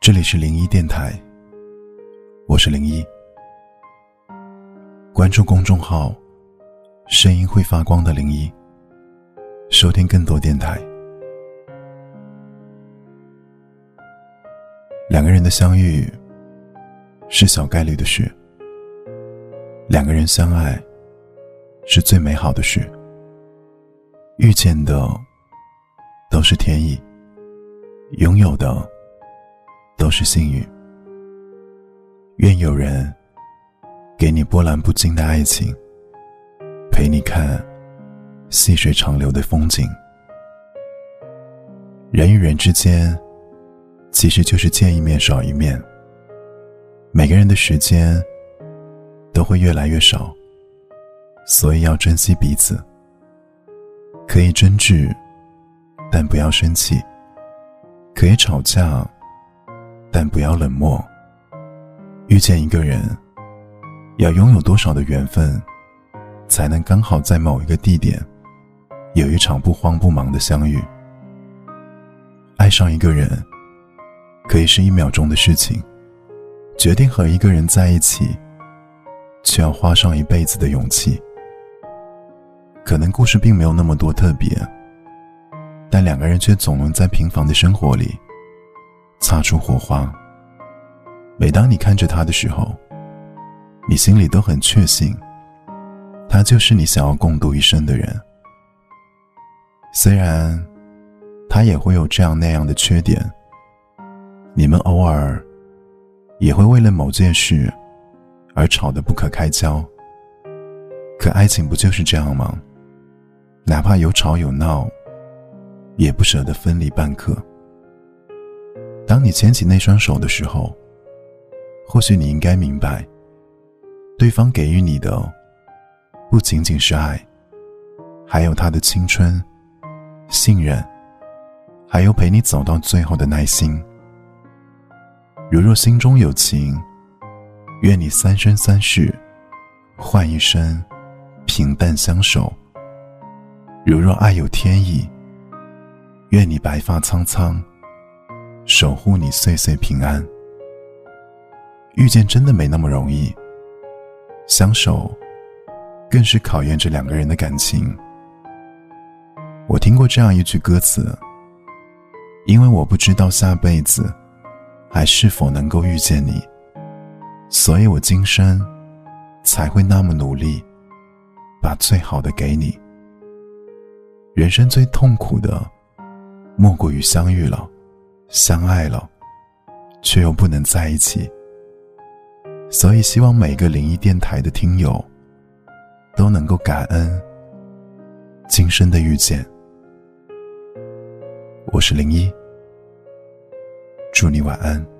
这里是零一电台，我是零一。关注公众号“声音会发光的零一”，收听更多电台。两个人的相遇是小概率的事，两个人相爱是最美好的事。遇见的都是天意，拥有的都是幸运。愿有人给你波澜不惊的爱情，陪你看细水长流的风景。人与人之间。其实就是见一面少一面。每个人的时间都会越来越少，所以要珍惜彼此。可以争执，但不要生气；可以吵架，但不要冷漠。遇见一个人，要拥有多少的缘分，才能刚好在某一个地点，有一场不慌不忙的相遇？爱上一个人。可以是一秒钟的事情，决定和一个人在一起，却要花上一辈子的勇气。可能故事并没有那么多特别，但两个人却总能在平凡的生活里擦出火花。每当你看着他的时候，你心里都很确信，他就是你想要共度一生的人。虽然他也会有这样那样的缺点。你们偶尔也会为了某件事而吵得不可开交，可爱情不就是这样吗？哪怕有吵有闹，也不舍得分离半刻。当你牵起那双手的时候，或许你应该明白，对方给予你的不仅仅是爱，还有他的青春、信任，还有陪你走到最后的耐心。如若心中有情，愿你三生三世换一生平淡相守；如若爱有天意，愿你白发苍苍守护你岁岁平安。遇见真的没那么容易，相守更是考验着两个人的感情。我听过这样一句歌词：“因为我不知道下辈子。”还是否能够遇见你？所以我今生才会那么努力，把最好的给你。人生最痛苦的，莫过于相遇了，相爱了，却又不能在一起。所以希望每个灵异电台的听友，都能够感恩今生的遇见。我是零一。祝你晚安。